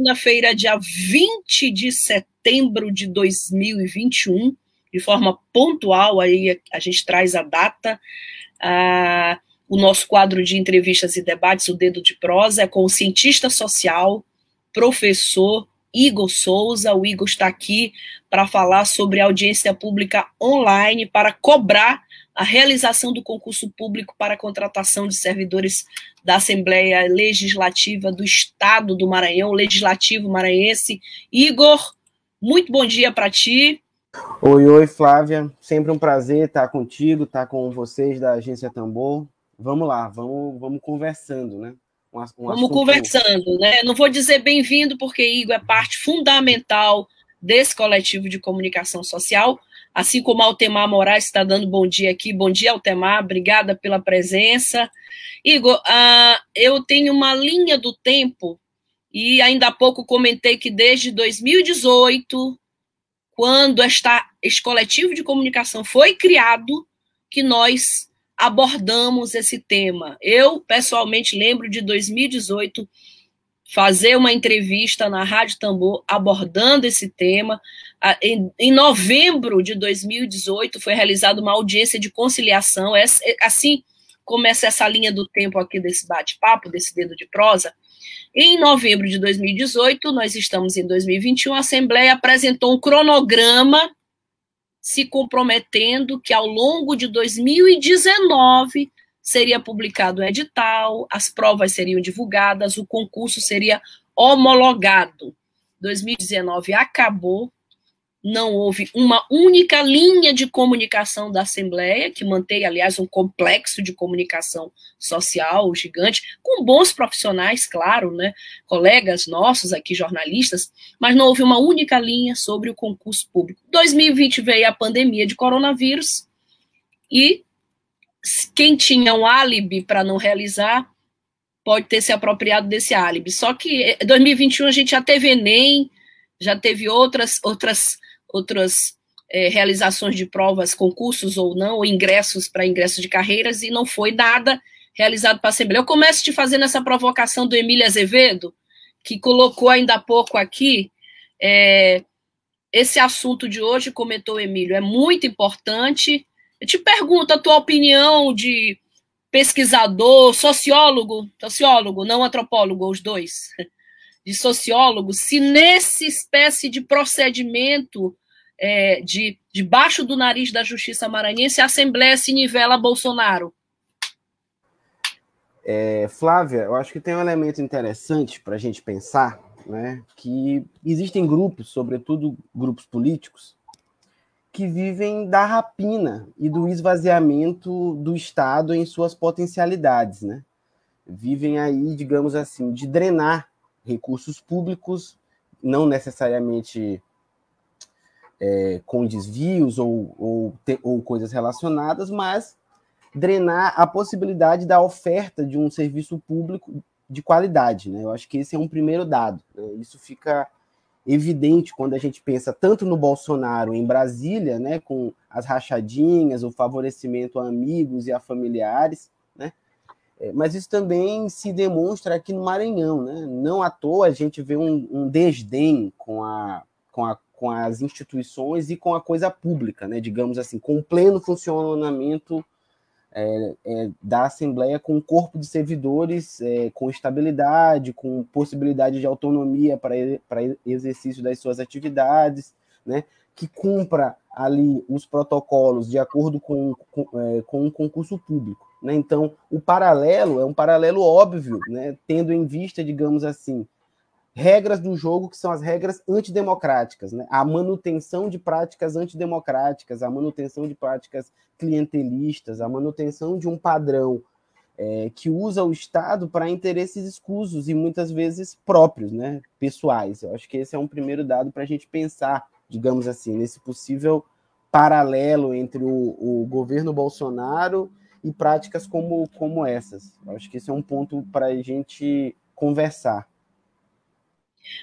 Segunda-feira, dia 20 de setembro de 2021, de forma pontual, aí a gente traz a data, uh, o nosso quadro de entrevistas e debates, o Dedo de Prosa, é com o cientista social, professor Igor Souza. O Igor está aqui para falar sobre audiência pública online para cobrar a realização do concurso público para a contratação de servidores da Assembleia Legislativa do Estado do Maranhão, Legislativo Maranhense. Igor, muito bom dia para ti. Oi, oi, Flávia. Sempre um prazer estar contigo, estar com vocês da Agência Tambor. Vamos lá, vamos, vamos conversando, né? Um, um vamos conversando, né? Não vou dizer bem-vindo, porque Igor é parte fundamental desse coletivo de comunicação social, assim como Altemar Moraes está dando bom dia aqui. Bom dia, Altemar, obrigada pela presença. Igor, uh, eu tenho uma linha do tempo, e ainda há pouco comentei que desde 2018, quando esta, este coletivo de comunicação foi criado, que nós abordamos esse tema. Eu, pessoalmente, lembro de 2018 fazer uma entrevista na Rádio Tambor abordando esse tema. Em, novembro de 2018 foi realizada uma audiência de conciliação. Assim começa essa linha do tempo aqui desse bate-papo, desse dedo de prosa. Em novembro de 2018, nós estamos em 2021, a Assembleia apresentou um cronograma se comprometendo que ao longo de 2019 seria publicado o edital, as provas seriam divulgadas, o concurso seria homologado. 2019 acabou, não houve uma única linha de comunicação da Assembleia, que mantém, aliás, um complexo de comunicação social gigante, com bons profissionais, claro, né, colegas nossos aqui, jornalistas, mas não houve uma única linha sobre o concurso público. 2020 veio a pandemia de coronavírus e quem tinha um álibi para não realizar pode ter se apropriado desse álibi. Só que 2021 a gente já teve Enem, já teve outras outras outras é, realizações de provas, concursos ou não, ou ingressos para ingressos de carreiras, e não foi nada realizado para a Assembleia. Eu começo te fazendo essa provocação do Emílio Azevedo, que colocou ainda há pouco aqui é, esse assunto de hoje, comentou o Emílio, é muito importante. Eu te pergunto a tua opinião de pesquisador, sociólogo, sociólogo, não antropólogo, os dois, de sociólogo, se nesse espécie de procedimento é, de debaixo do nariz da justiça maranhense, a Assembleia se nivela Bolsonaro? É, Flávia, eu acho que tem um elemento interessante para a gente pensar, né, que existem grupos, sobretudo grupos políticos, que vivem da rapina e do esvaziamento do Estado em suas potencialidades, né? Vivem aí, digamos assim, de drenar recursos públicos, não necessariamente é, com desvios ou, ou, ou coisas relacionadas, mas drenar a possibilidade da oferta de um serviço público de qualidade. Né? Eu acho que esse é um primeiro dado. Né? Isso fica evidente quando a gente pensa tanto no Bolsonaro em Brasília, né, com as rachadinhas, o favorecimento a amigos e a familiares, né? É, mas isso também se demonstra aqui no Maranhão, né? Não à toa a gente vê um, um desdém com a, com a com as instituições e com a coisa pública, né, digamos assim, com o pleno funcionamento é, é, da Assembleia com um corpo de servidores é, com estabilidade, com possibilidade de autonomia para, exercício das suas atividades, né, que cumpra ali os protocolos de acordo com, com, é, com um concurso público. Né? Então, o paralelo é um paralelo óbvio, né, tendo em vista, digamos assim, regras do jogo que são as regras antidemocráticas, né? a manutenção de práticas antidemocráticas, a manutenção de práticas clientelistas, a manutenção de um padrão é, que usa o Estado para interesses escusos e muitas vezes próprios, né, pessoais. Eu acho que esse é um primeiro dado para a gente pensar, digamos assim, nesse possível paralelo entre o, o, governo Bolsonaro e práticas como, como essas. Eu acho que esse é um ponto para a gente conversar.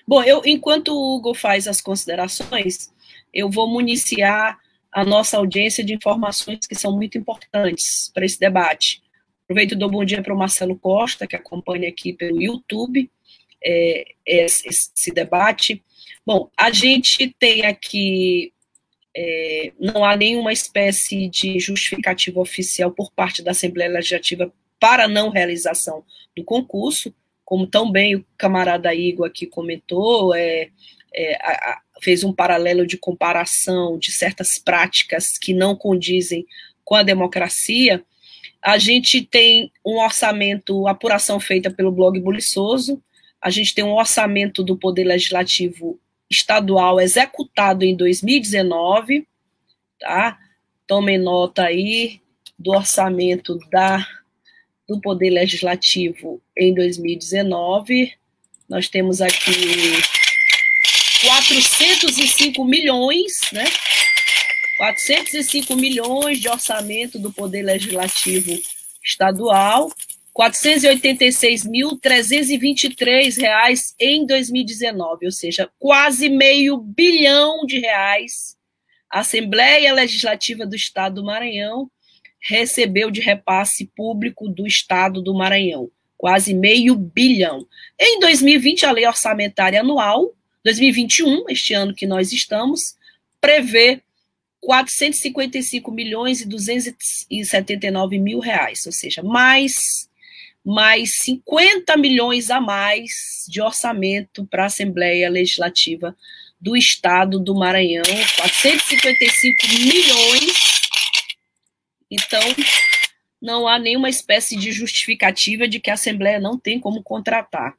Bom, eu, enquanto o Hugo faz as considerações, eu vou municiar a nossa audiência de informações que são muito importantes para esse debate. Aproveito e dou bom dia para o Marcelo Costa, que acompanha aqui pelo YouTube é, esse, esse, debate. Bom, a gente tem aqui, é, não há nenhuma espécie de justificativa oficial por parte da Assembleia Legislativa para não realização do concurso, como tão bem o camarada Igor aqui comentou, é, é a, a, fez um paralelo de comparação de certas práticas que não condizem com a democracia, a gente tem um orçamento, apuração feita pelo blog Buliçoso, a gente tem um orçamento do Poder Legislativo Estadual executado em 2019, tá? Tomem nota aí do orçamento da, do Poder Legislativo em 2019. Nós temos aqui 405 milhões, né? 405 milhões de orçamento do Poder Legislativo Estadual, 486.323 reais em 2019, ou seja, quase meio bilhão de reais. A Assembleia Legislativa do Estado do Maranhão recebeu de repasse público do Estado do Maranhão, quase meio bilhão. Em 2020, a lei orçamentária anual, 2021, este ano que nós estamos, prevê 455 milhões e 279 mil reais, ou seja, mais mais 50 milhões a mais de orçamento para a Assembleia Legislativa do Estado do Maranhão, 455 milhões. Então, não há nenhuma espécie de justificativa de que a Assembleia não tem como contratar.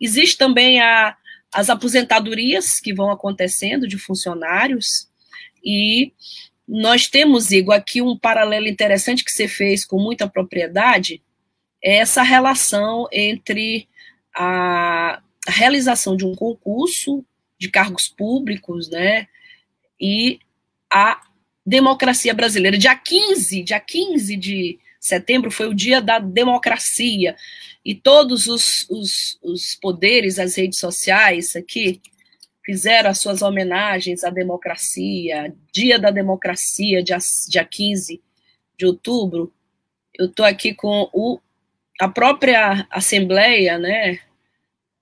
Existe também a, as aposentadorias que vão acontecendo de funcionários, e nós temos, Igor, aqui um paralelo interessante que você fez com muita propriedade, é essa relação entre a realização de um concurso de cargos públicos, né, e a democracia brasileira. Dia 15, dia 15 de setembro foi o dia da democracia, e todos os, os, os poderes, as redes sociais aqui, fizeram as suas homenagens à democracia, Dia da Democracia, dia, dia 15 de outubro, eu estou aqui com o, a própria Assembleia, né?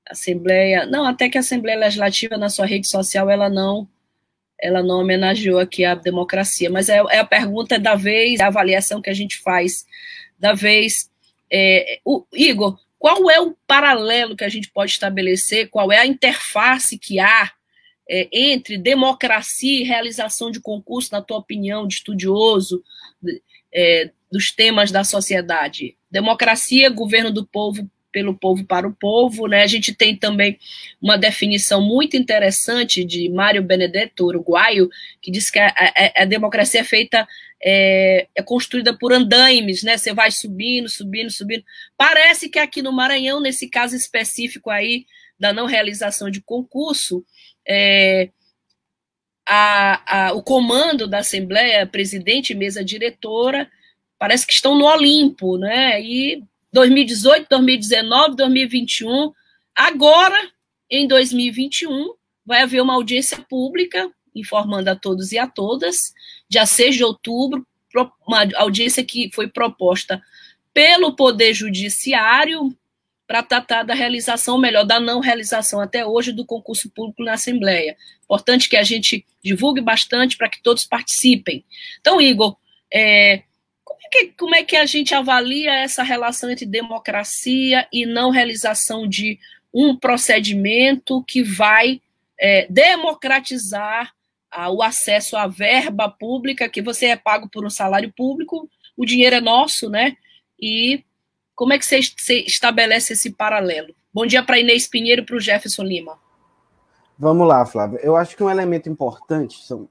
Assembleia, não, até que a Assembleia Legislativa na sua rede social ela não ela não homenageou aqui a democracia, mas é, é a pergunta da vez, a avaliação que a gente faz da vez. É, o, Igor, qual é o paralelo que a gente pode estabelecer? Qual é a interface que há é, entre democracia e realização de concurso, na tua opinião, de estudioso é, dos temas da sociedade? Democracia, governo do povo pelo povo para o povo, né? A gente tem também uma definição muito interessante de Mário Benedetto, uruguaio, que diz que a, a, a democracia é feita é, é, construída por andaimes, né? Você vai subindo, subindo, subindo. Parece que aqui no Maranhão, nesse caso específico aí da não realização de concurso, é, a, o comando da Assembleia, presidente mesa diretora, parece que estão no Olimpo, né? E 2018, 2019, 2021. Agora, em 2021, vai haver uma audiência pública, informando a todos e a todas, dia 6 de outubro, uma audiência que foi proposta pelo Poder Judiciário para tratar da realização, melhor, da não realização até hoje do concurso público na Assembleia. Importante que a gente divulgue bastante para que todos participem. Então, Igor, é, que, como é que a gente avalia essa relação entre democracia e não realização de um procedimento que vai é, democratizar a, o acesso à verba pública, que você é pago por um salário público, o dinheiro é nosso, né? E como é que você, você estabelece esse paralelo? Bom dia para Inês Pinheiro e para o Jefferson Lima. Vamos lá, Flávio. Eu acho que um elemento importante, são,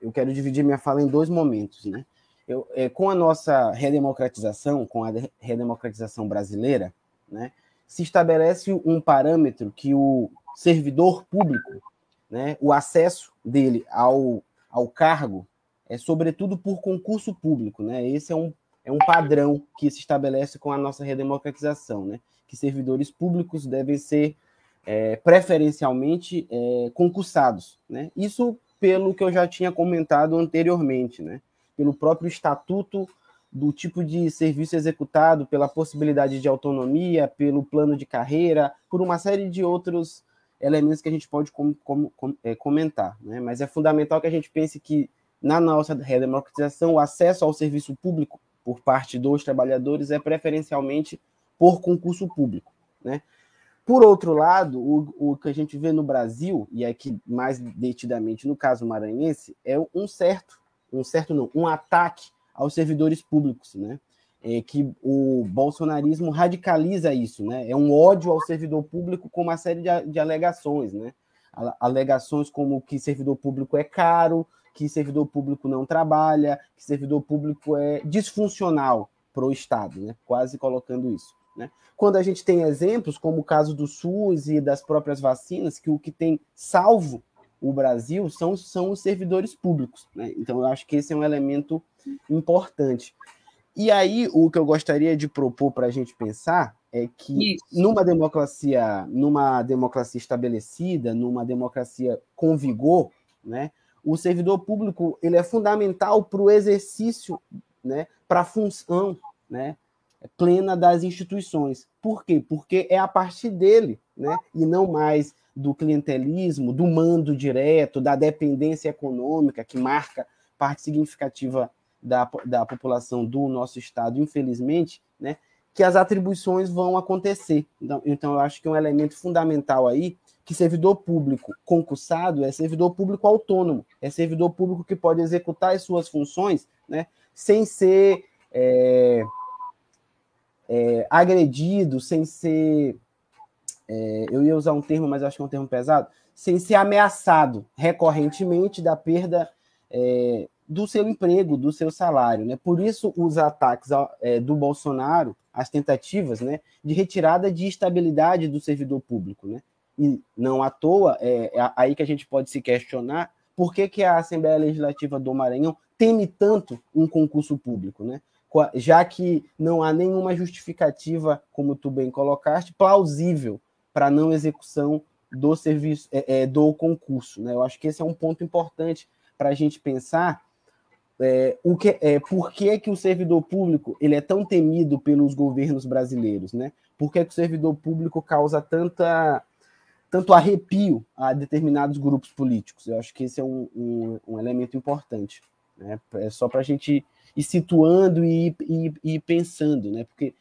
eu quero dividir minha fala em dois momentos, né? Eu, é, com a nossa redemocratização, com a redemocratização brasileira, né, se estabelece um parâmetro que o servidor público, né, o acesso dele ao, ao cargo é sobretudo por concurso público, né? Esse é um, é um padrão que se estabelece com a nossa redemocratização, né? Que servidores públicos devem ser é, preferencialmente é, concursados, né? Isso pelo que eu já tinha comentado anteriormente, né? Pelo próprio estatuto do tipo de serviço executado, pela possibilidade de autonomia, pelo plano de carreira, por uma série de outros elementos que a gente pode com, com, com, é, comentar. Né? Mas é fundamental que a gente pense que na nossa redemocratização, o acesso ao serviço público por parte dos trabalhadores é preferencialmente por concurso público. Né? Por outro lado, o, o que a gente vê no Brasil, e aqui mais detidamente no caso maranhense, é um certo, um certo não, um ataque aos servidores públicos, né? É que o bolsonarismo radicaliza isso, né? É um ódio ao servidor público com uma série de, de alegações, né? Alegações como que servidor público é caro, que servidor público não trabalha, que servidor público é disfuncional para o Estado, né? quase colocando isso. Né? Quando a gente tem exemplos, como o caso do SUS e das próprias vacinas, que o que tem salvo o Brasil são, são os servidores públicos. Né? Então, eu acho que esse é um elemento importante. E aí, o que eu gostaria de propor para a gente pensar é que Isso. numa democracia, numa democracia estabelecida, numa democracia com vigor, né, o servidor público ele é fundamental para o exercício, né, para a função né, plena das instituições. Por quê? Porque é a partir dele, né, e não mais do clientelismo, do mando direto, da dependência econômica, que marca parte significativa da, da população do nosso Estado, infelizmente, né, que as atribuições vão acontecer. Então, então, eu acho que um elemento fundamental aí que servidor público concursado é servidor público autônomo, é servidor público que pode executar as suas funções né, sem ser é, é, agredido, sem ser. É, eu ia usar um termo, mas acho que é um termo pesado, sem ser ameaçado recorrentemente da perda é, do seu emprego, do seu salário. Né? Por isso, os ataques é, do Bolsonaro, as tentativas né, de retirada de estabilidade do servidor público. Né? e não à toa, é, é aí que a gente pode se questionar por que, que a Assembleia Legislativa do Maranhão teme tanto um concurso público, né? Já que não há nenhuma justificativa, como tu bem colocaste, plausível para não execução do serviço é, é, do concurso. Né? Eu acho que esse é um ponto importante para a gente pensar é, o que, é, por que, que o servidor público ele é tão temido pelos governos brasileiros, né? Por que, que o servidor público causa tanta tanto arrepio a determinados grupos políticos. Eu acho que esse é um, um, um elemento importante. Né? É só para a gente ir situando e ir, pensando, né? porque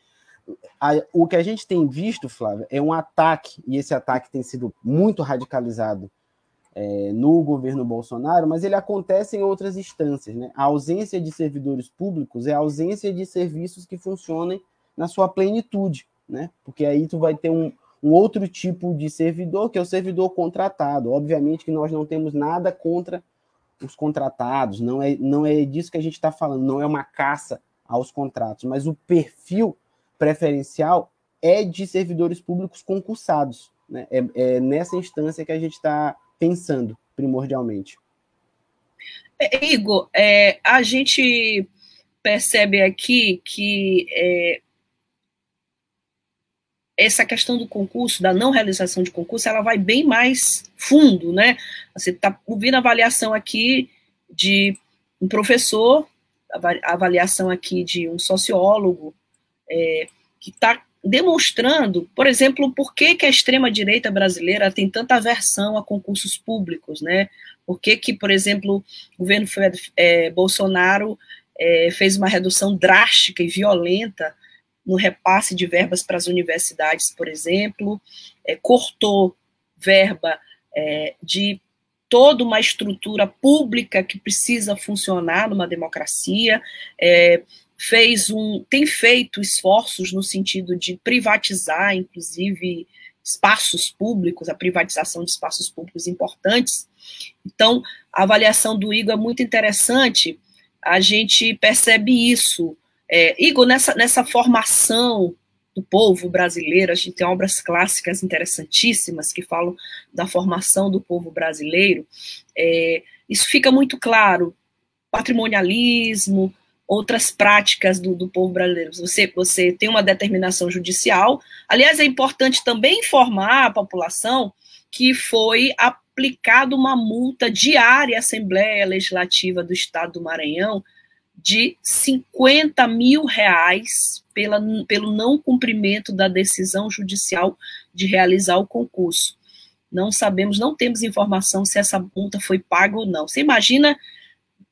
a, o que a gente tem visto, Flávio, é um ataque, e esse ataque tem sido muito radicalizado é, no governo Bolsonaro, mas ele acontece em outras instâncias. Né? A ausência de servidores públicos é a ausência de serviços que funcionem na sua plenitude, né? porque aí tu vai ter um, um outro tipo de servidor, que é o servidor contratado. Obviamente que nós não temos nada contra os contratados, não é, não é disso que a gente está falando, não é uma caça aos contratos, mas o perfil preferencial é de servidores públicos concursados. Né? É, é nessa instância que a gente está pensando, primordialmente. É, Igor, é, a gente percebe aqui que é, essa questão do concurso, da não realização de concurso, ela vai bem mais fundo, né? Você está ouvindo a avaliação aqui de um professor, a avaliação aqui de um sociólogo, é, que está demonstrando, por exemplo, por que, que a extrema-direita brasileira tem tanta aversão a concursos públicos, né? Por que, que por exemplo, o governo é, Bolsonaro é, fez uma redução drástica e violenta no repasse de verbas para as universidades, por exemplo, é, cortou verba é, de toda uma estrutura pública que precisa funcionar numa democracia, é, fez um, tem feito esforços no sentido de privatizar, inclusive, espaços públicos, a privatização de espaços públicos importantes. Então, a avaliação do Igor é muito interessante, a gente percebe isso. É, Igor, nessa, nessa formação do povo brasileiro, a gente tem obras clássicas interessantíssimas que falam da formação do povo brasileiro. É, isso fica muito claro. Patrimonialismo, outras práticas do, do povo brasileiro. Você, você tem uma determinação judicial. Aliás, é importante também informar a população que foi aplicada uma multa diária à Assembleia Legislativa do Estado do Maranhão de 50 mil reais pela, pelo não cumprimento da decisão judicial de realizar o concurso. Não sabemos, não temos informação se essa multa foi paga ou não. Você imagina,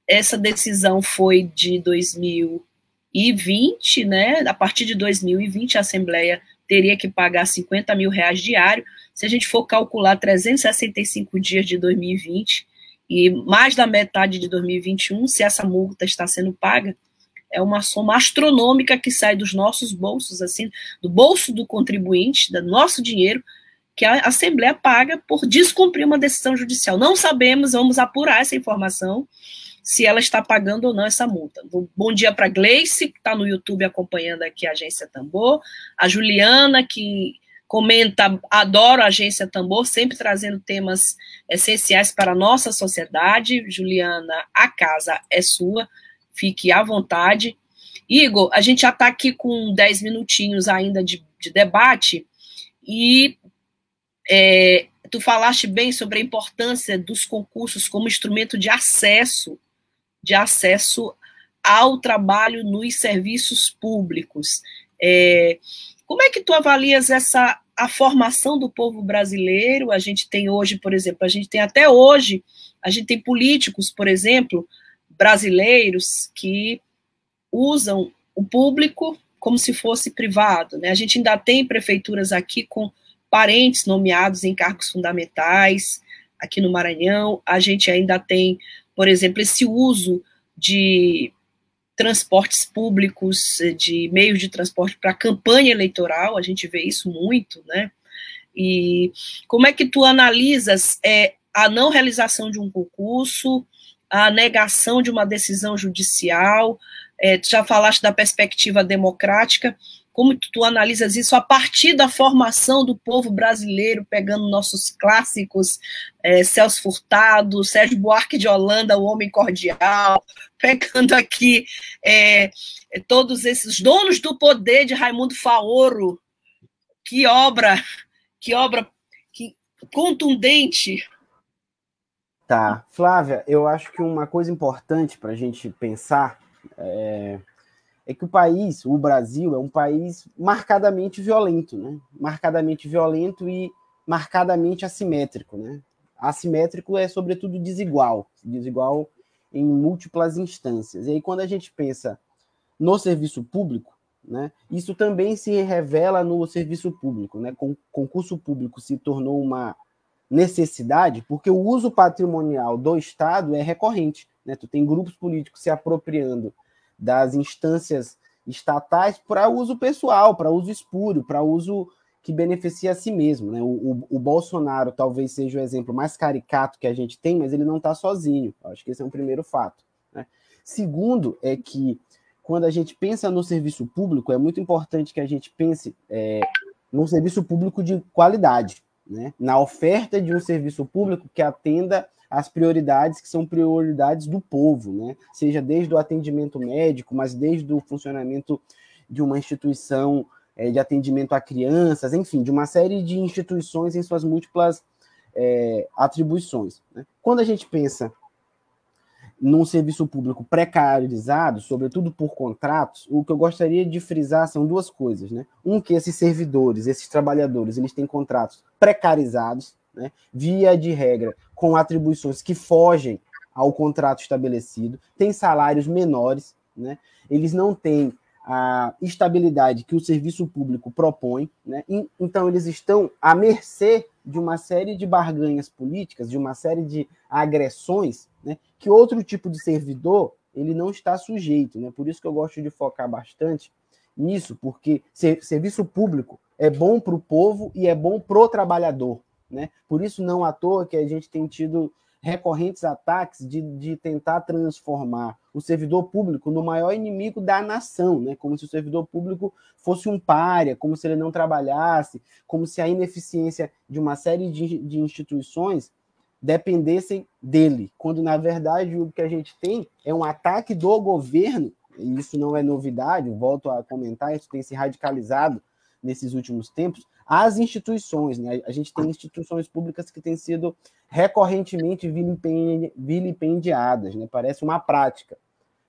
essa decisão foi de 2020, né? A partir de 2020, a Assembleia teria que pagar 50 mil reais diário. Se a gente for calcular 365 dias de 2020 e mais da metade de 2021, se essa multa está sendo paga, é uma soma astronômica que sai dos nossos bolsos, assim, do bolso do contribuinte, do nosso dinheiro, que a Assembleia paga por descumprir uma decisão judicial. Não sabemos, vamos apurar essa informação, se ela está pagando ou não essa multa. Bom dia para Gleice, que está no YouTube acompanhando aqui a Agência Tambor, a Juliana, que comenta, adoro a Agência Tambor, sempre trazendo temas essenciais para a nossa sociedade. Juliana, a casa é sua, fique à vontade. Igor, a gente já está aqui com 10 minutinhos ainda de, de debate, e é, tu falaste bem sobre a importância dos concursos como instrumento de acesso de acesso ao trabalho nos serviços públicos. É, como é que tu avalias essa a formação do povo brasileiro? A gente tem hoje, por exemplo, a gente tem até hoje, a gente tem políticos, por exemplo, brasileiros que usam o público como se fosse privado. Né? A gente ainda tem prefeituras aqui com parentes nomeados em cargos fundamentais, aqui no Maranhão, a gente ainda tem por exemplo, esse uso de transportes públicos, de meios de transporte para campanha eleitoral, a gente vê isso muito, né? E como é que tu analisas é, a não realização de um concurso, a negação de uma decisão judicial, é, tu já falaste da perspectiva democrática, como tu analisas isso a partir da formação do povo brasileiro, pegando nossos clássicos, é, Celso Furtado, Sérgio Buarque de Holanda, o Homem Cordial, pegando aqui é, todos esses donos do poder de Raimundo Faoro, que obra, que obra que contundente. Tá, Flávia, eu acho que uma coisa importante para a gente pensar é, é que o país, o Brasil, é um país marcadamente violento, né? Marcadamente violento e marcadamente assimétrico, né? Assimétrico é, sobretudo, desigual, desigual em múltiplas instâncias. E aí, quando a gente pensa no serviço público, né, isso também se revela no serviço público. Né? Com, concurso público se tornou uma necessidade, porque o uso patrimonial do Estado é recorrente. Né? Tu tem grupos políticos se apropriando das instâncias estatais para uso pessoal, para uso espúrio, para uso que beneficia a si mesmo. Né? O, o, o, Bolsonaro talvez seja o exemplo mais caricato que a gente tem, mas ele não está sozinho. acho que esse é um primeiro fato. Né? Segundo, é que quando a gente pensa no serviço público, é muito importante que a gente pense é, num serviço público de qualidade, né? na oferta de um serviço público que atenda as prioridades que são prioridades do povo, né? Seja desde o atendimento médico, mas desde o funcionamento de uma instituição é, de atendimento a crianças, enfim, de uma série de instituições em suas múltiplas é, atribuições. Né? Quando a gente pensa num serviço público precarizado, sobretudo por contratos, o que eu gostaria de frisar são duas coisas, né? Um que esses servidores, esses trabalhadores, eles têm contratos precarizados, né? Via de regra, com atribuições que fogem ao contrato estabelecido, têm salários menores, né? eles não têm a estabilidade que o serviço público propõe, né? então eles estão à mercê de uma série de barganhas políticas, de uma série de agressões, né? que outro tipo de servidor ele não está sujeito. Né? Por isso que eu gosto de focar bastante nisso, porque serviço público é bom para o povo e é bom para o trabalhador. Né? Por isso, não à toa que a gente tem tido recorrentes ataques de, de tentar transformar o servidor público no maior inimigo da nação, né? como se o servidor público fosse um párea, como se ele não trabalhasse, como se a ineficiência de uma série de, de instituições dependessem dele, quando na verdade o que a gente tem é um ataque do governo, e isso não é novidade, volto a comentar, isso tem se radicalizado nesses últimos tempos, às instituições. Né? A gente tem instituições públicas que têm sido recorrentemente vilipendiadas, né? parece uma prática.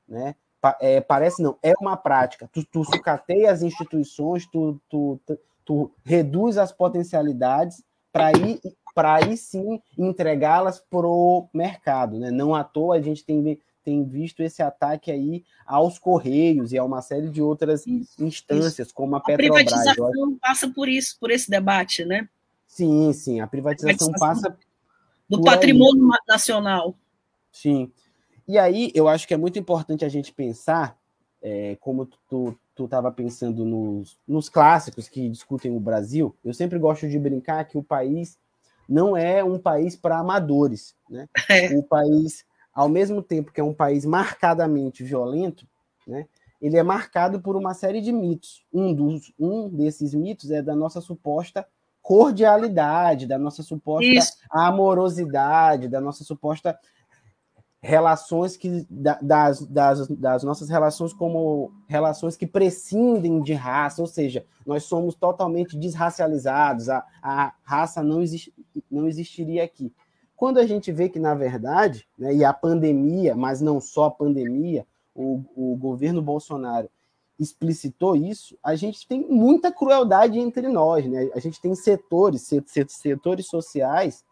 Né? É, parece não, é uma prática. Tu, tu sucateia as instituições, tu, tu, tu, tu reduz as potencialidades para ir para aí sim entregá-las para o mercado. Né? Não à toa a gente tem, tem visto esse ataque aí aos Correios e a uma série de outras isso, instâncias, isso. como a Petrobras. A privatização passa por isso, por esse debate, né? Sim, sim, a privatização, a privatização passa... Do patrimônio aí. nacional. Sim. E aí, eu acho que é muito importante a gente pensar, é, como tu tu estava pensando nos, nos clássicos que discutem o Brasil, eu sempre gosto de brincar que o país não é um país para amadores. Né? É. O país, ao mesmo tempo que é um país marcadamente violento, né, ele é marcado por uma série de mitos. Um, dos, um desses mitos é da nossa suposta cordialidade, da nossa suposta Isso. amorosidade, da nossa suposta relações que das, das, das nossas relações como relações que prescindem de raça, ou seja, nós somos totalmente desracializados, a, a raça não, existe, não existiria aqui. Quando a gente vê que, na verdade, né, e a pandemia, mas não só a pandemia, o, o governo Bolsonaro explicitou isso, a gente tem muita crueldade entre nós, né? A gente tem setores, setores sociais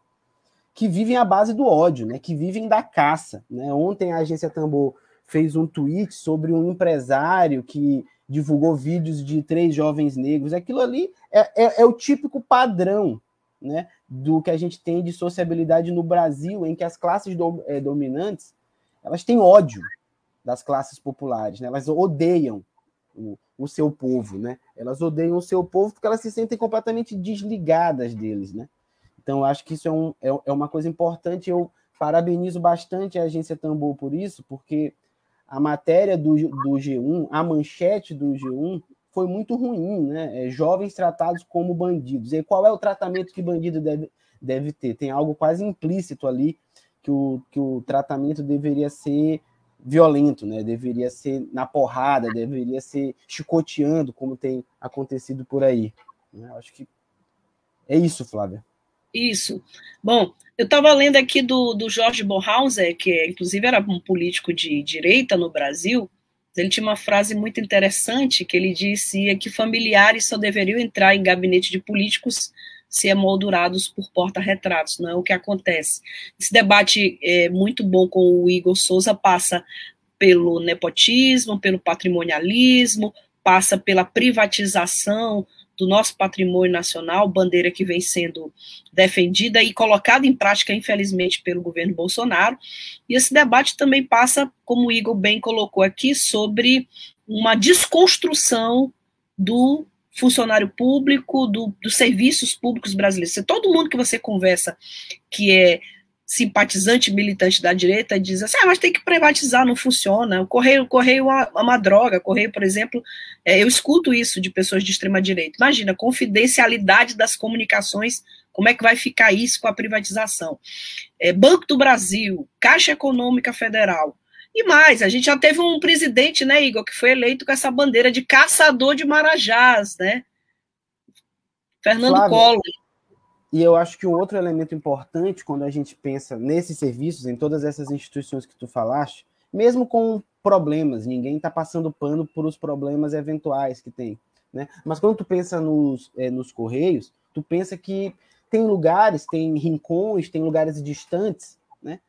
que vivem à base do ódio, né? que vivem da caça. Né? Ontem a agência Tambor fez um tweet sobre um empresário que divulgou vídeos de três jovens negros. Aquilo ali é, é, é o típico padrão né, do que a gente tem de sociabilidade no Brasil, em que as classes do, é, dominantes elas têm ódio das classes populares, né? elas odeiam o, o seu povo, né? Elas odeiam o seu povo porque elas se sentem completamente desligadas deles, né? Então, acho que isso é, um, é, é uma coisa importante. Eu parabenizo bastante a agência Tambor por isso, porque a matéria do, do G1, a manchete do G1, foi muito ruim, né? É, jovens tratados como bandidos. E qual é o tratamento que bandido deve, deve ter? Tem algo quase implícito ali que o, que o tratamento deveria ser violento, né? Deveria ser na porrada, deveria ser chicoteando, como tem acontecido por aí. Né? Acho que é isso, Flávia. Isso. Bom, eu estava lendo aqui do, do Jorge Borhauser, que inclusive era um político de direita no Brasil. Ele tinha uma frase muito interessante que ele dizia que familiares só deveriam entrar em gabinete de políticos se emoldurados por porta-retratos, não é o que acontece. Esse debate é muito bom com o Igor Souza passa pelo nepotismo, pelo patrimonialismo, passa pela privatização do nosso patrimônio nacional, bandeira que vem sendo defendida e colocada em prática, infelizmente, pelo governo Bolsonaro. E esse debate também passa, como o Igor bem colocou aqui, sobre uma desconstrução do funcionário público, do, dos serviços públicos brasileiros. Todo mundo que você conversa que é simpatizante militante da direita diz assim, ah, mas tem que privatizar, não funciona. O correio, o correio é uma droga. O correio, por exemplo, é, eu escuto isso de pessoas de extrema direita. Imagina, confidencialidade das comunicações, como é que vai ficar isso com a privatização? É, Banco do Brasil, Caixa Econômica Federal. E mais, a gente já teve um presidente, né, Igor, que foi eleito com essa bandeira de caçador de marajás, né? Fernando Flávio. Collor. E eu acho que o outro elemento importante quando a gente pensa nesses serviços, em todas essas instituições que tu falaste, mesmo com problemas, ninguém está passando pano por os problemas eventuais que tem, né? Mas quando tu pensa nos, é, nos correios, tu pensa que tem lugares, tem rincões, tem lugares distantes, né?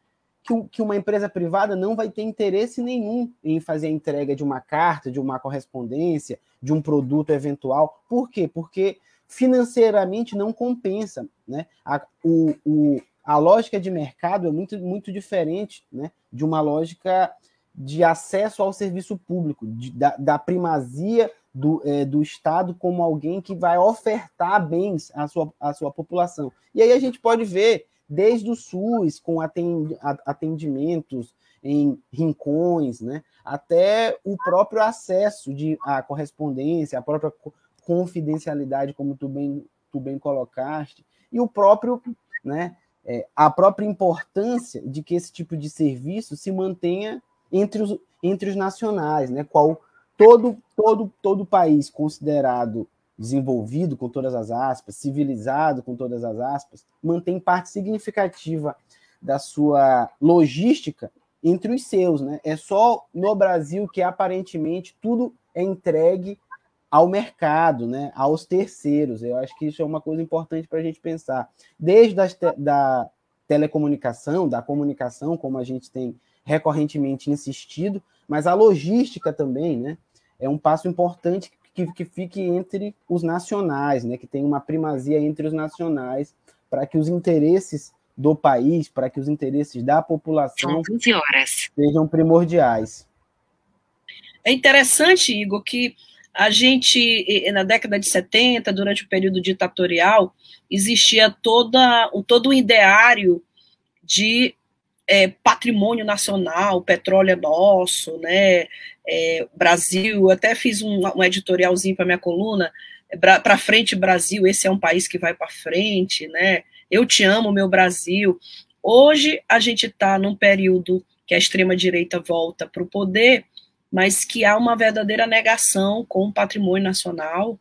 Que, que uma empresa privada não vai ter interesse nenhum em fazer a entrega de uma carta, de uma correspondência, de um produto eventual. Por quê? Porque financeiramente não compensa. Né? A, o, o, a lógica de mercado é muito, muito diferente né, de uma lógica de acesso ao serviço público, de, da, da, primazia do, é, do Estado como alguém que vai ofertar bens à sua, à sua população. E aí a gente pode ver desde o SUS, com atendimentos em rincões, né, até o próprio acesso de, à correspondência, a própria confidencialidade, como tu bem, tu bem colocaste, e o próprio, né, é, a própria importância de que esse tipo de serviço se mantenha entre os, entre os nacionais, né, qual todo, todo, todo país considerado desenvolvido, com todas as aspas, civilizado, com todas as aspas, mantém parte significativa da sua logística entre os seus. Né? É só no Brasil que aparentemente tudo é entregue ao mercado, né? aos terceiros. Eu acho que isso é uma coisa importante para a gente pensar. Desde a te da telecomunicação, da comunicação, como a gente tem recorrentemente insistido, mas a logística também, né? É um passo importante que, que fique entre os nacionais, né, que tem uma primazia entre os nacionais, para que os interesses do país, para que os interesses da população sejam primordiais. É interessante, Igor, que a gente, na década de 70, durante o período ditatorial, existia toda, todo um ideário de é, patrimônio nacional, petróleo é nosso, né? É, Brasil, até fiz um, um editorialzinho para minha coluna, é, para frente Brasil, esse é um país que vai para frente, né? Eu te amo, meu Brasil. Hoje a gente está num período que a extrema direita volta para o poder, mas que há uma verdadeira negação com o patrimônio nacional,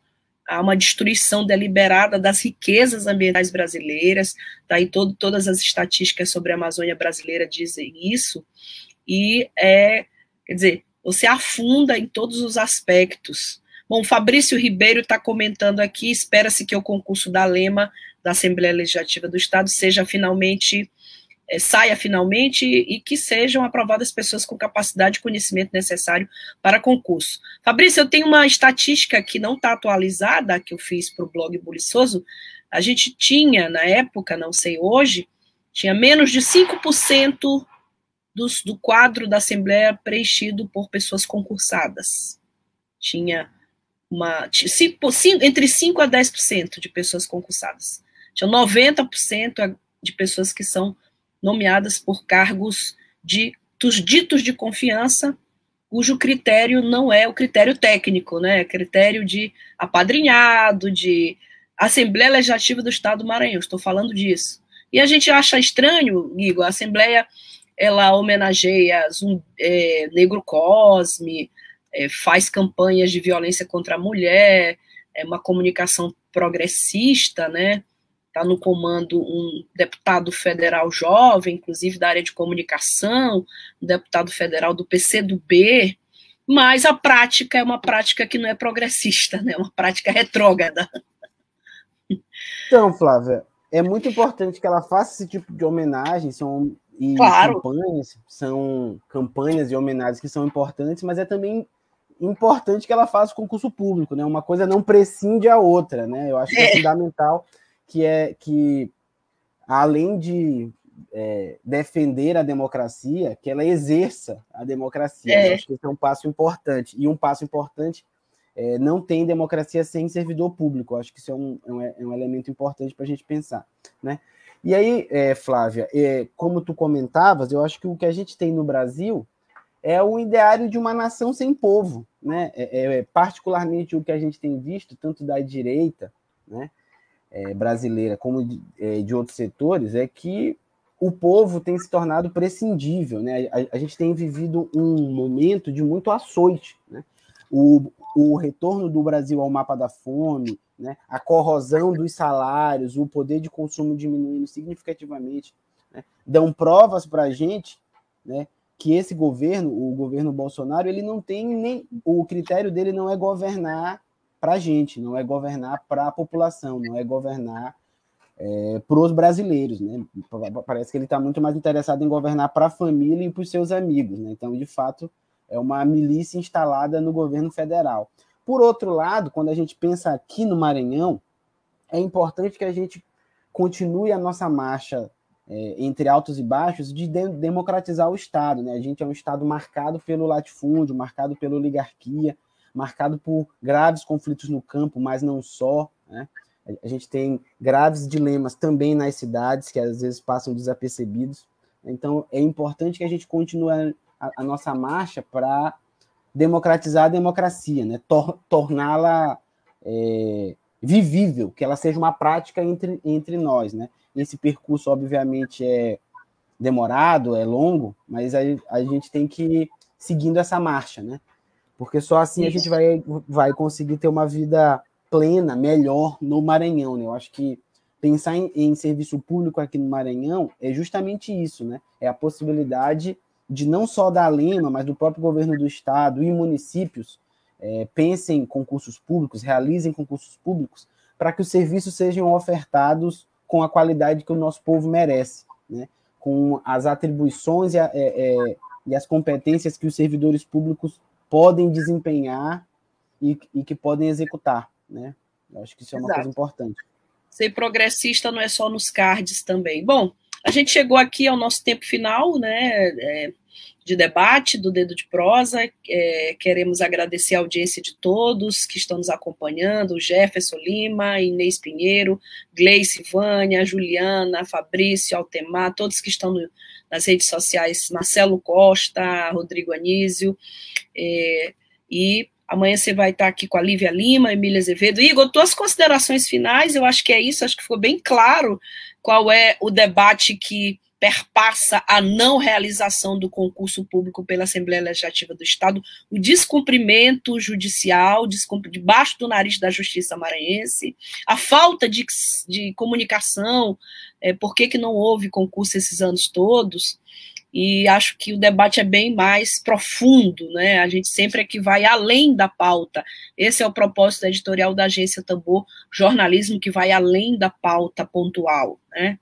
há uma destruição deliberada das riquezas ambientais brasileiras, daí todo, todas as estatísticas sobre a Amazônia brasileira dizem isso, e é, quer dizer, você afunda em todos os aspectos. Bom, Fabrício Ribeiro está comentando aqui, espera-se que o concurso da Lema, da Assembleia Legislativa do Estado, seja finalmente saia finalmente e que sejam aprovadas pessoas com capacidade e conhecimento necessário para concurso. Fabrício, eu tenho uma estatística que não está atualizada, que eu fiz para o blog Buliçoso. A gente tinha, na época, não sei hoje, tinha menos de 5% dos, do quadro da Assembleia preenchido por pessoas concursadas. Tinha uma, cinco, cinco, entre 5% a 10% de pessoas concursadas. Tinha 90% de pessoas que são nomeadas por cargos de dos ditos de confiança, cujo critério não é o critério técnico, né? É critério de apadrinhado, de Assembleia Legislativa do Estado do Maranhão. Estou falando disso. E a gente acha estranho, Igor, a Assembleia ela homenageia um, é, Negro Cosme, é, faz campanhas de violência contra a mulher, é uma comunicação progressista, né? Está no comando um deputado federal jovem, inclusive da área de comunicação, um deputado federal do PCdoB, mas a prática é uma prática que não é progressista, né? é uma prática retrógrada. Então, Flávia, é muito importante que ela faça esse tipo de homenagem, são e claro. campanhas, são campanhas e homenagens que são importantes, mas é também importante que ela faça o concurso público, né? Uma coisa não prescinde a outra, né? Eu acho que é, é fundamental que é que, além de é, defender a democracia, que ela exerça a democracia. É. acho que esse é um passo importante. E um passo importante é, não tem democracia sem servidor público. acho que isso é um, é um, é um elemento importante para a gente pensar. Né? E aí, é, Flávia, é, como tu comentavas, eu acho que o que a gente tem no Brasil é o ideário de uma nação sem povo, né? É, é, particularmente o que a gente tem visto, tanto da direita, né? É, brasileira como de, é, de, outros setores é que o povo tem se tornado prescindível. Né? A, a gente tem vivido um momento de muito açoite. Né? O, o retorno do Brasil ao mapa da fome, né? a corrosão dos salários, o poder de consumo diminuindo significativamente, né? dão provas para a gente né? que esse governo, o governo Bolsonaro, ele não tem nem. O critério dele não é governar para a gente, não é governar para a população, não é governar é, para os brasileiros. Né? Parece que ele está muito mais interessado em governar para a família e para os seus amigos. Né? Então, de fato, é uma milícia instalada no governo federal. Por outro lado, quando a gente pensa aqui no Maranhão, é importante que a gente continue a nossa marcha é, entre altos e baixos de, de democratizar o Estado. Né? A gente é um Estado marcado pelo latifúndio, marcado pela oligarquia, marcado por graves conflitos no campo, mas não só. Né? A gente tem graves dilemas também nas cidades, que às vezes passam desapercebidos. Então, é importante que a gente continue a, a nossa marcha para democratizar a democracia, né? Tor torná-la é, vivível, que ela seja uma prática entre, entre nós. Né? Esse percurso, obviamente, é demorado, é longo, mas a, a gente tem que ir seguindo essa marcha, né? Porque só assim a gente vai, vai conseguir ter uma vida plena, melhor no Maranhão. Né? Eu acho que pensar em, em, serviço público aqui no Maranhão é justamente isso, né? É a possibilidade de não só da Lema, mas do próprio governo do estado e municípios é, pensem em concursos públicos, realizem concursos públicos, para que os serviços sejam ofertados com a qualidade que o nosso povo merece, né? com as atribuições e, a, é, é, e as competências que os servidores públicos podem desempenhar e, e que podem executar. Né? Eu acho que isso é uma Exato. coisa importante. Ser progressista não é só nos cards também. Bom, a gente chegou aqui ao nosso tempo final, né? É, de debate do Dedo de Prosa. É, queremos agradecer a audiência de todos que estão nos acompanhando: Jefferson Lima, Inês Pinheiro, Gleice Vânia, Juliana, Fabrício, Altemar, todos que estão no, nas redes sociais, Marcelo Costa, Rodrigo Anísio. É, e amanhã você vai estar aqui com a Lívia Lima, Emília Azevedo. Igor, tuas considerações finais, eu acho que é isso, acho que ficou bem claro qual é o debate que perpassa a não realização do concurso público pela Assembleia Legislativa do Estado, o descumprimento judicial, debaixo do nariz da Justiça Maranhense, a falta de, de comunicação, é, por que, que não houve concurso esses anos todos, e acho que o debate é bem mais profundo, né? A gente sempre é que vai além da pauta. Esse é o propósito editorial da agência Tambor, jornalismo que vai além da pauta pontual, né?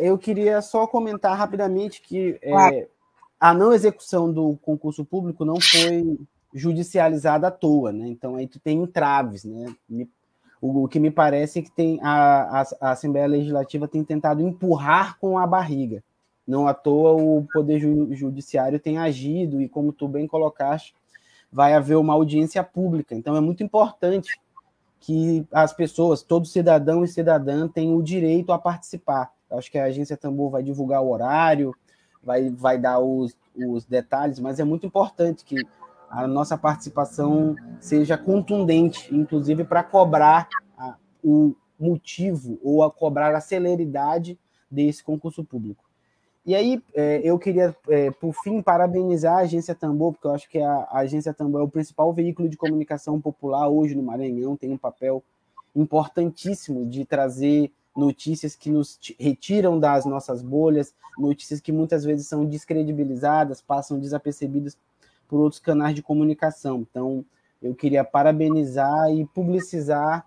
Eu queria só comentar rapidamente que é, a não execução do concurso público não foi judicializada à toa, né? Então aí tu tem entraves, né? O, o que me parece é que tem a, a, a, Assembleia Legislativa tem tentado empurrar com a barriga. Não à toa o Poder Judiciário tem agido e, como tu bem colocaste, vai haver uma audiência pública. Então é muito importante que as pessoas, todo cidadão e cidadã, tenham o direito a participar. Acho que a agência Tambor vai divulgar o horário, vai, vai dar os, os detalhes, mas é muito importante que a nossa participação seja contundente, inclusive para cobrar a, o motivo ou a cobrar a celeridade desse concurso público. E aí, é, eu queria, é, por fim, parabenizar a Agência Tambor, porque eu acho que a, a, Agência Tambor é o principal veículo de comunicação popular hoje no Maranhão, tem um papel importantíssimo de trazer notícias que nos retiram das nossas bolhas, notícias que muitas vezes são descredibilizadas, passam desapercebidas por outros canais de comunicação. Então, eu queria parabenizar e publicizar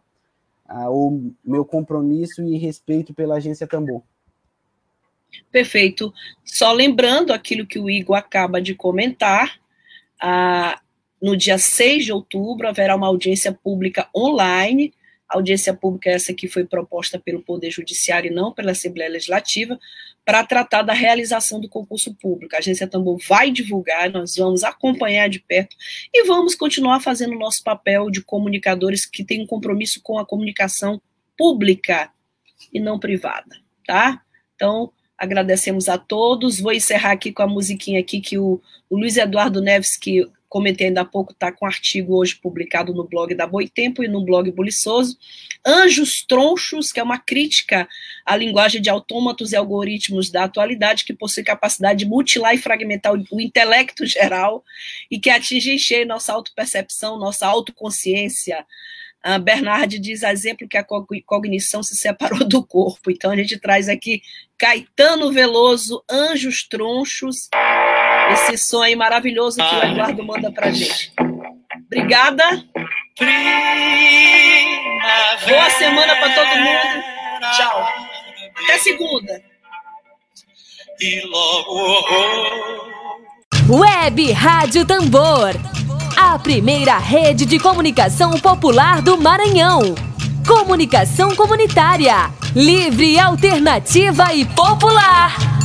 ah, o meu compromisso e respeito pela agência Tambor. Perfeito. Só lembrando aquilo que o Igor acaba de comentar, ah, no dia 6 de outubro haverá uma audiência pública online audiência pública essa que foi proposta pelo Poder Judiciário e não pela Assembleia Legislativa, para tratar da realização do concurso público. A agência Tambor vai divulgar, nós vamos acompanhar de perto e vamos continuar fazendo o nosso papel de comunicadores que têm um compromisso com a comunicação pública e não privada, tá? Então, agradecemos a todos. Vou encerrar aqui com a musiquinha aqui que o, o Luiz Eduardo Neves, que comentei ainda há pouco, está com um artigo hoje publicado no blog da Boitempo e no blog Buliçoso. Anjos Tronchos, que é uma crítica à linguagem de autômatos e algoritmos da atualidade, que possui capacidade de mutilar e fragmentar o intelecto geral e que atinge em cheio nossa autopercepção, nossa autoconsciência. Uh, Bernard diz, exemplo, que a cognição se separou do corpo. Então, a gente traz aqui Caetano Veloso, Anjos Tronchos, esse sonho maravilhoso que o Eduardo manda pra gente. Obrigada. Boa semana para todo mundo. Tchau. Até segunda. E logo. Web Rádio Tambor. A primeira rede de comunicação popular do Maranhão. Comunicação comunitária. Livre, alternativa e popular.